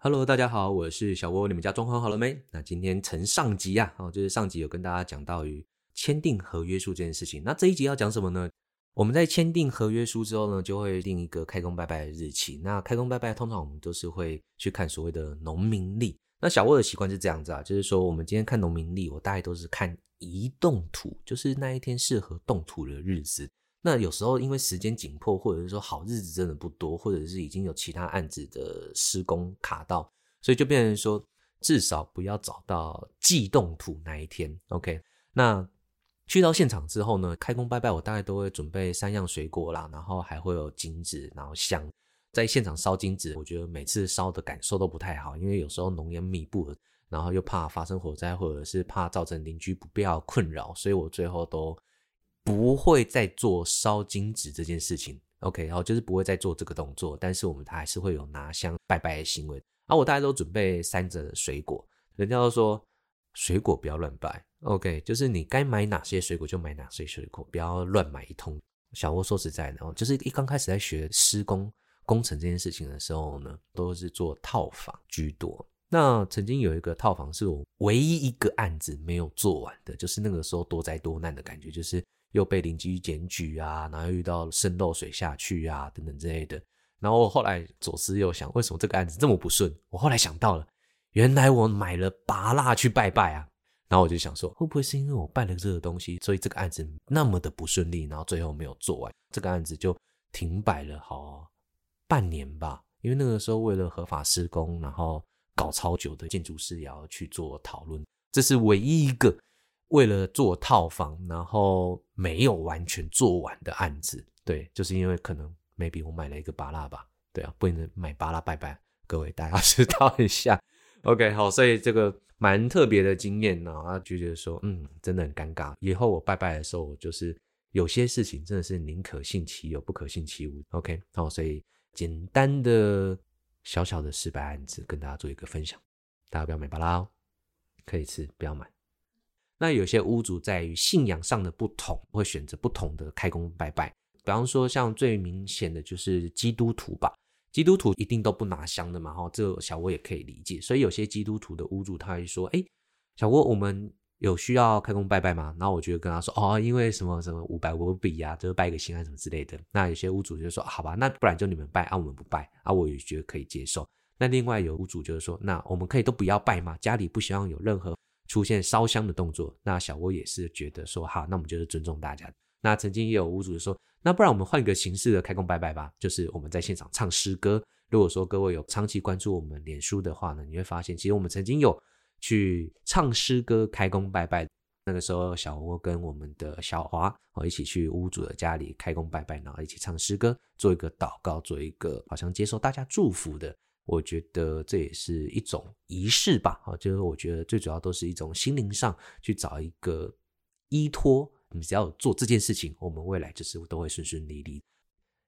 Hello，大家好，我是小窝，你们家装潢好了没？那今天承上集啊，哦，就是上集有跟大家讲到于签订合约书这件事情。那这一集要讲什么呢？我们在签订合约书之后呢，就会定一个开工拜拜的日期。那开工拜拜通常我们都是会去看所谓的农民历。那小窝的习惯是这样子啊，就是说我们今天看农民历，我大概都是看移动土，就是那一天适合动土的日子。那有时候因为时间紧迫，或者是说好日子真的不多，或者是已经有其他案子的施工卡到，所以就变成说至少不要找到忌动土那一天。OK，那去到现场之后呢，开工拜拜，我大概都会准备三样水果啦，然后还会有金纸，然后香。在现场烧金纸，我觉得每次烧的感受都不太好，因为有时候浓烟密布，然后又怕发生火灾，或者是怕造成邻居不必要困扰，所以我最后都。不会再做烧金纸这件事情，OK，然后就是不会再做这个动作，但是我们还是会有拿香拜拜的行为。啊，我大家都准备三折水果，人家都说水果不要乱拜，OK，就是你该买哪些水果就买哪些水果，不要乱买一通。小窝说实在的，就是一刚开始在学施工工程这件事情的时候呢，都是做套房居多。那曾经有一个套房是我唯一一个案子没有做完的，就是那个时候多灾多难的感觉，就是。又被邻居检举啊，然后又遇到渗漏水下去啊，等等之类的。然后我后来左思右想，为什么这个案子这么不顺？我后来想到了，原来我买了拔蜡去拜拜啊。然后我就想说，会不会是因为我拜了这个东西，所以这个案子那么的不顺利，然后最后没有做完，这个案子就停摆了好半年吧。因为那个时候为了合法施工，然后搞超久的建筑师也要去做讨论，这是唯一一个。为了做套房，然后没有完全做完的案子，对，就是因为可能 maybe 我买了一个芭乐吧，对啊，不能买芭乐拜拜，各位大家知道一下，OK，好，所以这个蛮特别的经验呢，啊，就觉得说，嗯，真的很尴尬，以后我拜拜的时候，我就是有些事情真的是宁可信其有，不可信其无，OK，好，所以简单的小小的失败案子跟大家做一个分享，大家不要买芭乐哦，可以吃，不要买。那有些屋主在于信仰上的不同，会选择不同的开工拜拜。比方说，像最明显的就是基督徒吧，基督徒一定都不拿香的嘛，哈，这小窝也可以理解。所以有些基督徒的屋主他会说：“哎，小窝，我们有需要开工拜拜吗？”然后我就跟他说：“哦，因为什么什么五百五比啊，就是拜个心啊什么之类的。”那有些屋主就说：“好吧，那不然就你们拜啊，我们不拜啊。”我也觉得可以接受。那另外有屋主就是说：“那我们可以都不要拜吗？家里不希望有任何。”出现烧香的动作，那小窝也是觉得说好，那我们就是尊重大家。那曾经也有屋主说，那不然我们换个形式的开工拜拜吧，就是我们在现场唱诗歌。如果说各位有长期关注我们脸书的话呢，你会发现其实我们曾经有去唱诗歌开工拜拜。那个时候小窝跟我们的小华哦一起去屋主的家里开工拜拜，然后一起唱诗歌，做一个祷告，做一个好像接受大家祝福的。我觉得这也是一种仪式吧，啊，就是我觉得最主要都是一种心灵上去找一个依托。你只要做这件事情，我们未来就是都会顺顺利利。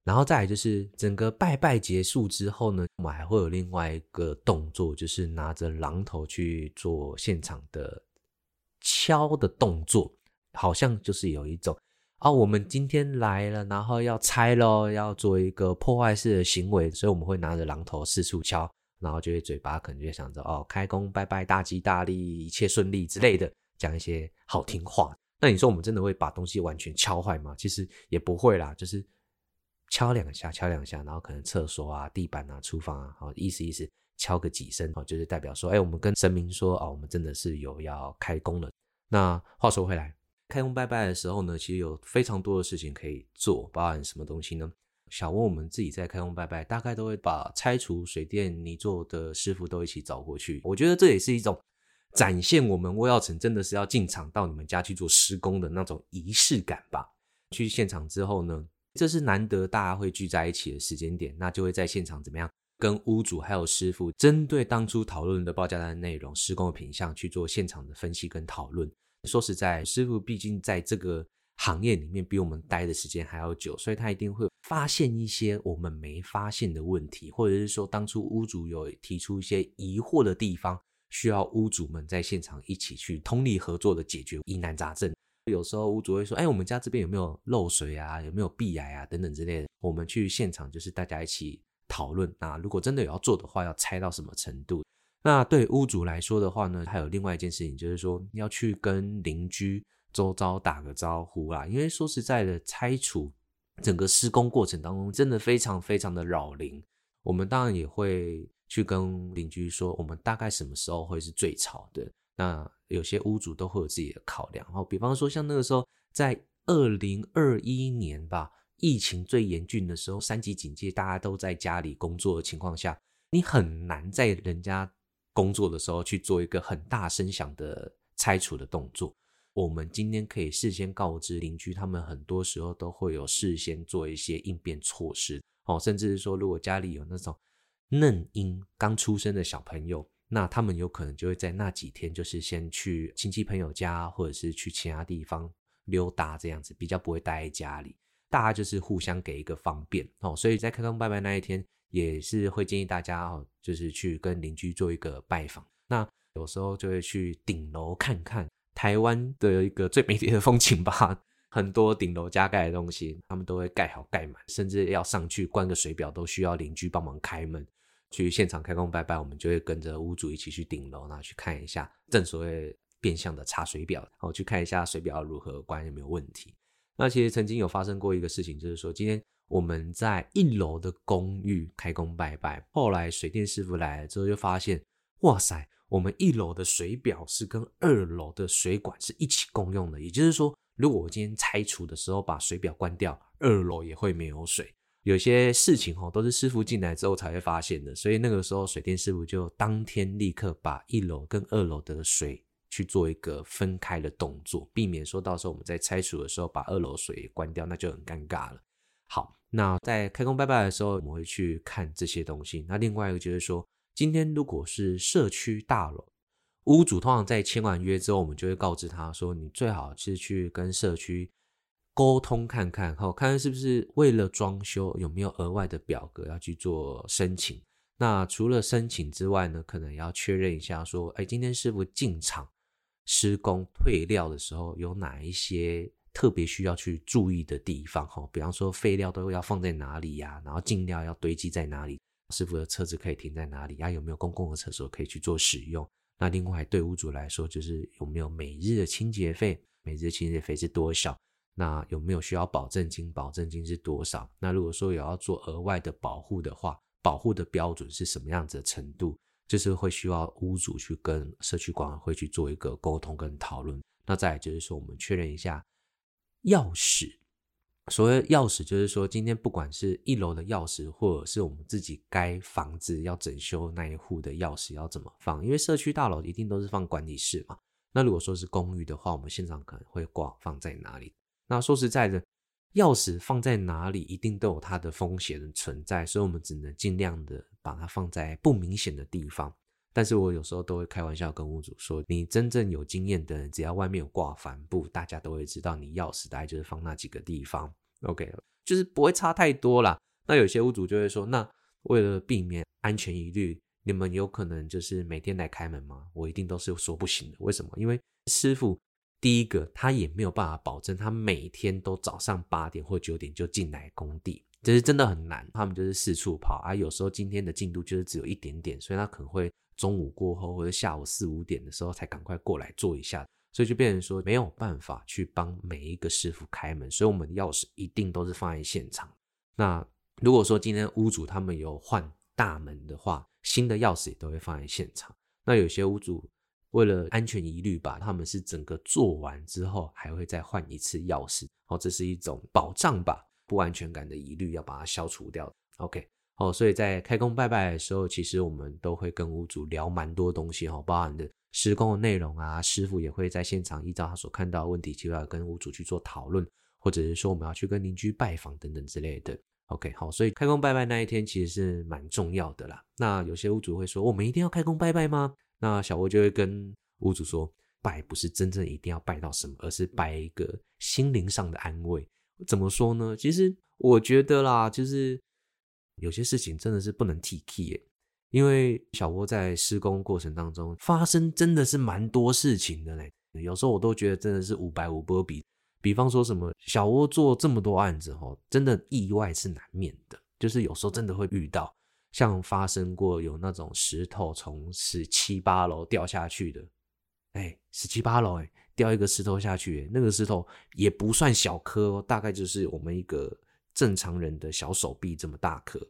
然后再来就是整个拜拜结束之后呢，我们还会有另外一个动作，就是拿着榔头去做现场的敲的动作，好像就是有一种。哦，我们今天来了，然后要拆咯，要做一个破坏式的行为，所以我们会拿着榔头四处敲，然后就会嘴巴可能就想着哦，开工拜拜，大吉大利，一切顺利之类的，讲一些好听话。那你说我们真的会把东西完全敲坏吗？其实也不会啦，就是敲两下，敲两下，然后可能厕所啊、地板啊、厨房啊，好意思意思，敲个几声，哦，就是代表说，哎，我们跟神明说，哦，我们真的是有要开工了。那话说回来。开工拜拜的时候呢，其实有非常多的事情可以做，包含什么东西呢？小窝我们自己在开工拜拜，大概都会把拆除水电泥做的师傅都一起找过去。我觉得这也是一种展现我们窝耀城真的是要进场到你们家去做施工的那种仪式感吧。去现场之后呢，这是难得大家会聚在一起的时间点，那就会在现场怎么样，跟屋主还有师傅针对当初讨论的报价单的内容、施工的品相去做现场的分析跟讨论。说实在，师傅毕竟在这个行业里面比我们待的时间还要久，所以他一定会发现一些我们没发现的问题，或者是说当初屋主有提出一些疑惑的地方，需要屋主们在现场一起去通力合作的解决疑难杂症。有时候屋主会说：“哎，我们家这边有没有漏水啊？有没有壁癌啊？等等之类的。”我们去现场就是大家一起讨论。那如果真的有要做的话，要拆到什么程度？那对屋主来说的话呢，还有另外一件事情，就是说要去跟邻居周遭打个招呼啦。因为说实在的，拆除整个施工过程当中，真的非常非常的扰邻。我们当然也会去跟邻居说，我们大概什么时候会是最吵的。那有些屋主都会有自己的考量。然后，比方说像那个时候，在二零二一年吧，疫情最严峻的时候，三级警戒，大家都在家里工作的情况下，你很难在人家工作的时候去做一个很大声响的拆除的动作。我们今天可以事先告知邻居，他们很多时候都会有事先做一些应变措施。哦，甚至是说，如果家里有那种嫩婴刚出生的小朋友，那他们有可能就会在那几天，就是先去亲戚朋友家，或者是去其他地方溜达，这样子比较不会待在家里。大家就是互相给一个方便哦。所以在开工拜拜那一天，也是会建议大家哦，就是去跟邻居做一个拜访。那有时候就会去顶楼看看台湾的一个最美丽的风景吧。很多顶楼加盖的东西，他们都会盖好盖满，甚至要上去关个水表，都需要邻居帮忙开门。去现场开工拜拜，我们就会跟着屋主一起去顶楼，然后去看一下，正所谓变相的查水表，然后去看一下水表如何关有没有问题。那其实曾经有发生过一个事情，就是说今天我们在一楼的公寓开工拜拜，后来水电师傅来了之后，就发现，哇塞，我们一楼的水表是跟二楼的水管是一起共用的，也就是说。如果我今天拆除的时候把水表关掉，二楼也会没有水。有些事情哦，都是师傅进来之后才会发现的，所以那个时候水电师傅就当天立刻把一楼跟二楼的水去做一个分开的动作，避免说到时候我们在拆除的时候把二楼水关掉，那就很尴尬了。好，那在开工拜拜的时候，我们会去看这些东西。那另外一个就是说，今天如果是社区大楼。屋主通常在签完约之后，我们就会告知他说：“你最好是去跟社区沟通看看，好，看看是不是为了装修有没有额外的表格要去做申请。那除了申请之外呢，可能要确认一下说，哎，今天师傅进场施工退料的时候，有哪一些特别需要去注意的地方？哈，比方说废料都要放在哪里呀？然后进料要堆积在哪里？师傅的车子可以停在哪里？呀，有没有公共的厕所可以去做使用？”那另外对屋主来说，就是有没有每日的清洁费？每日清洁费是多少？那有没有需要保证金？保证金是多少？那如果说有要做额外的保护的话，保护的标准是什么样子的程度？就是会需要屋主去跟社区管委会去做一个沟通跟讨论。那再来就是说，我们确认一下钥匙。所谓钥匙，就是说，今天不管是一楼的钥匙，或者是我们自己该房子要整修那一户的钥匙，要怎么放？因为社区大楼一定都是放管理室嘛。那如果说是公寓的话，我们现场可能会挂放在哪里？那说实在的，钥匙放在哪里，一定都有它的风险存在，所以我们只能尽量的把它放在不明显的地方。但是我有时候都会开玩笑跟屋主说，你真正有经验的人，只要外面有挂帆布，大家都会知道你钥匙大概就是放那几个地方。OK，就是不会差太多啦。那有些屋主就会说，那为了避免安全疑虑，你们有可能就是每天来开门吗？我一定都是说不行的。为什么？因为师傅第一个他也没有办法保证他每天都早上八点或九点就进来工地，这是真的很难。他们就是四处跑啊，有时候今天的进度就是只有一点点，所以他可能会中午过后或者下午四五点的时候才赶快过来做一下。所以就变成说没有办法去帮每一个师傅开门，所以我们的钥匙一定都是放在现场。那如果说今天屋主他们有换大门的话，新的钥匙也都会放在现场。那有些屋主为了安全疑虑吧，他们是整个做完之后还会再换一次钥匙，哦，这是一种保障吧，不安全感的疑虑要把它消除掉。OK，哦，所以在开工拜拜的时候，其实我们都会跟屋主聊蛮多东西，哦，包含的。施工的内容啊，师傅也会在现场依照他所看到的问题，就要跟屋主去做讨论，或者是说我们要去跟邻居拜访等等之类的。OK，好，所以开工拜拜那一天其实是蛮重要的啦。那有些屋主会说，我们一定要开工拜拜吗？那小窝就会跟屋主说，拜不是真正一定要拜到什么，而是拜一个心灵上的安慰。怎么说呢？其实我觉得啦，就是有些事情真的是不能铁齿耶。因为小窝在施工过程当中发生真的是蛮多事情的嘞，有时候我都觉得真的是五百五波比。比方说什么小窝做这么多案子齁，真的意外是难免的，就是有时候真的会遇到。像发生过有那种石头从十七八楼掉下去的，哎，十七八楼，哎，掉一个石头下去，那个石头也不算小颗哦，大概就是我们一个正常人的小手臂这么大颗。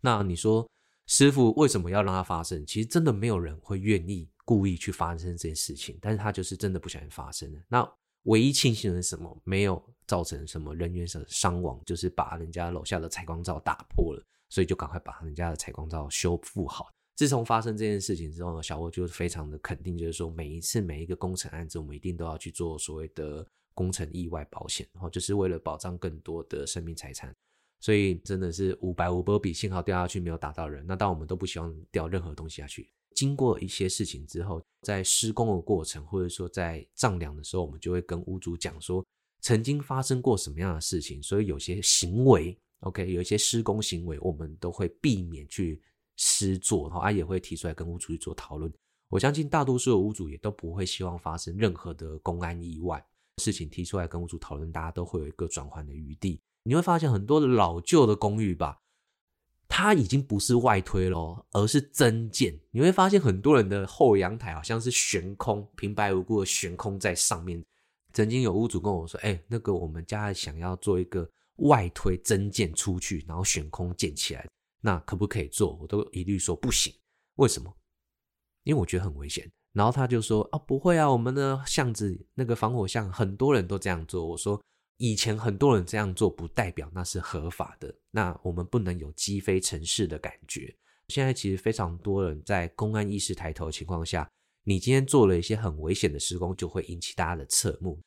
那你说师傅为什么要让它发生？其实真的没有人会愿意故意去发生这件事情，但是他就是真的不小心发生了。那唯一庆幸的是什么？没有造成什么人员的伤亡，就是把人家楼下的采光罩打破了。所以就赶快把人家的采光罩修复好。自从发生这件事情之后呢，小沃就非常的肯定，就是说每一次每一个工程案子，我们一定都要去做所谓的工程意外保险，然后就是为了保障更多的生命财产。所以真的是五百五波比，幸好掉下去没有打到人。那当然我们都不希望掉任何东西下去。经过一些事情之后，在施工的过程，或者说在丈量的时候，我们就会跟屋主讲说，曾经发生过什么样的事情，所以有些行为。OK，有一些施工行为，我们都会避免去施作，然后啊也会提出来跟屋主去做讨论。我相信大多数的屋主也都不会希望发生任何的公安意外。事情提出来跟屋主讨论，大家都会有一个转换的余地。你会发现很多老旧的公寓吧，它已经不是外推了，而是增建。你会发现很多人的后阳台好像是悬空，平白无故的悬空在上面。曾经有屋主跟我说：“哎，那个我们家想要做一个。”外推增建出去，然后悬空建起来，那可不可以做？我都一律说不行。为什么？因为我觉得很危险。然后他就说：“啊，不会啊，我们的巷子那个防火巷，很多人都这样做。”我说：“以前很多人这样做，不代表那是合法的。那我们不能有击飞城市的感觉。现在其实非常多人在公安意识抬头的情况下，你今天做了一些很危险的施工，就会引起大家的侧目，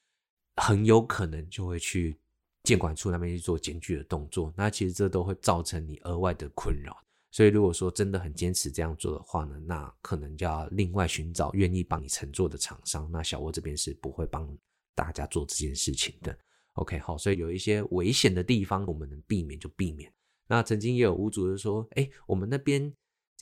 很有可能就会去。”建管处那边去做检举的动作，那其实这都会造成你额外的困扰。所以如果说真的很坚持这样做的话呢，那可能就要另外寻找愿意帮你乘坐的厂商。那小窝这边是不会帮大家做这件事情的。OK，好，所以有一些危险的地方，我们能避免就避免。那曾经也有屋主就说：“哎，我们那边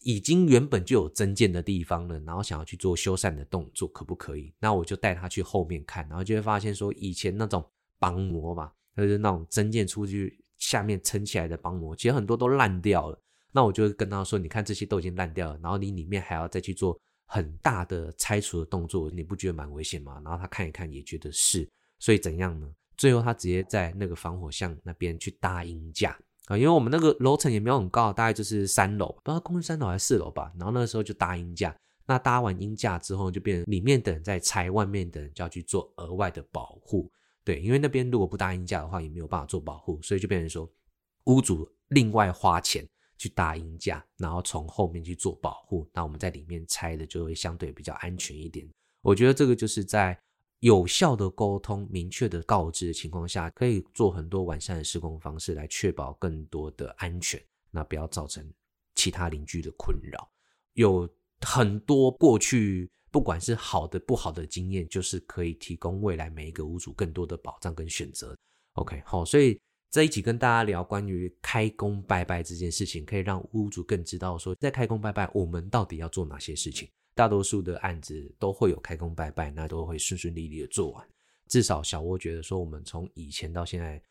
已经原本就有增建的地方了，然后想要去做修缮的动作，可不可以？”那我就带他去后面看，然后就会发现说，以前那种邦模嘛。就是那种增建出去下面撑起来的邦模，其实很多都烂掉了。那我就跟他说：“你看这些都已经烂掉了，然后你里面还要再去做很大的拆除的动作，你不觉得蛮危险吗？”然后他看一看，也觉得是。所以怎样呢？最后他直接在那个防火巷那边去搭鹰架啊，因为我们那个楼层也没有很高，大概就是三楼，不知道公寓三楼还是四楼吧。然后那个时候就搭鹰架，那搭完鹰架之后，就变成里面的人在拆，外面的人就要去做额外的保护。对，因为那边如果不搭鹰架的话，也没有办法做保护，所以就变成说，屋主另外花钱去搭鹰架，然后从后面去做保护，那我们在里面拆的就会相对比较安全一点。我觉得这个就是在有效的沟通、明确的告知的情况下，可以做很多完善的施工方式来确保更多的安全，那不要造成其他邻居的困扰。有很多过去。不管是好的不好的经验，就是可以提供未来每一个屋主更多的保障跟选择。OK，好，所以这一集跟大家聊关于开工拜拜这件事情，可以让屋主更知道说，在开工拜拜我们到底要做哪些事情。大多数的案子都会有开工拜拜，那都会顺顺利利的做完。至少小窝觉得说，我们从以前到现在。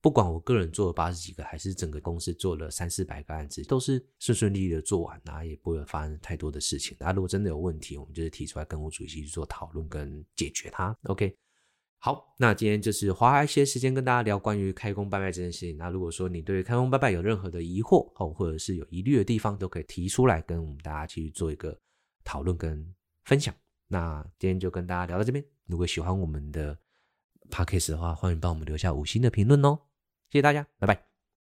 不管我个人做了八十几个，还是整个公司做了三四百个案子，都是顺顺利利的做完，那也不会发生太多的事情。那如果真的有问题，我们就是提出来跟屋主一起去做讨论跟解决它。OK，好，那今天就是花一些时间跟大家聊关于开工拜拜这件事情。那如果说你对开工拜拜有任何的疑惑哦，或者是有疑虑的地方，都可以提出来跟我们大家去做一个讨论跟分享。那今天就跟大家聊到这边。如果喜欢我们的 Podcast 的话，欢迎帮我们留下五星的评论哦。谢谢大家，拜拜。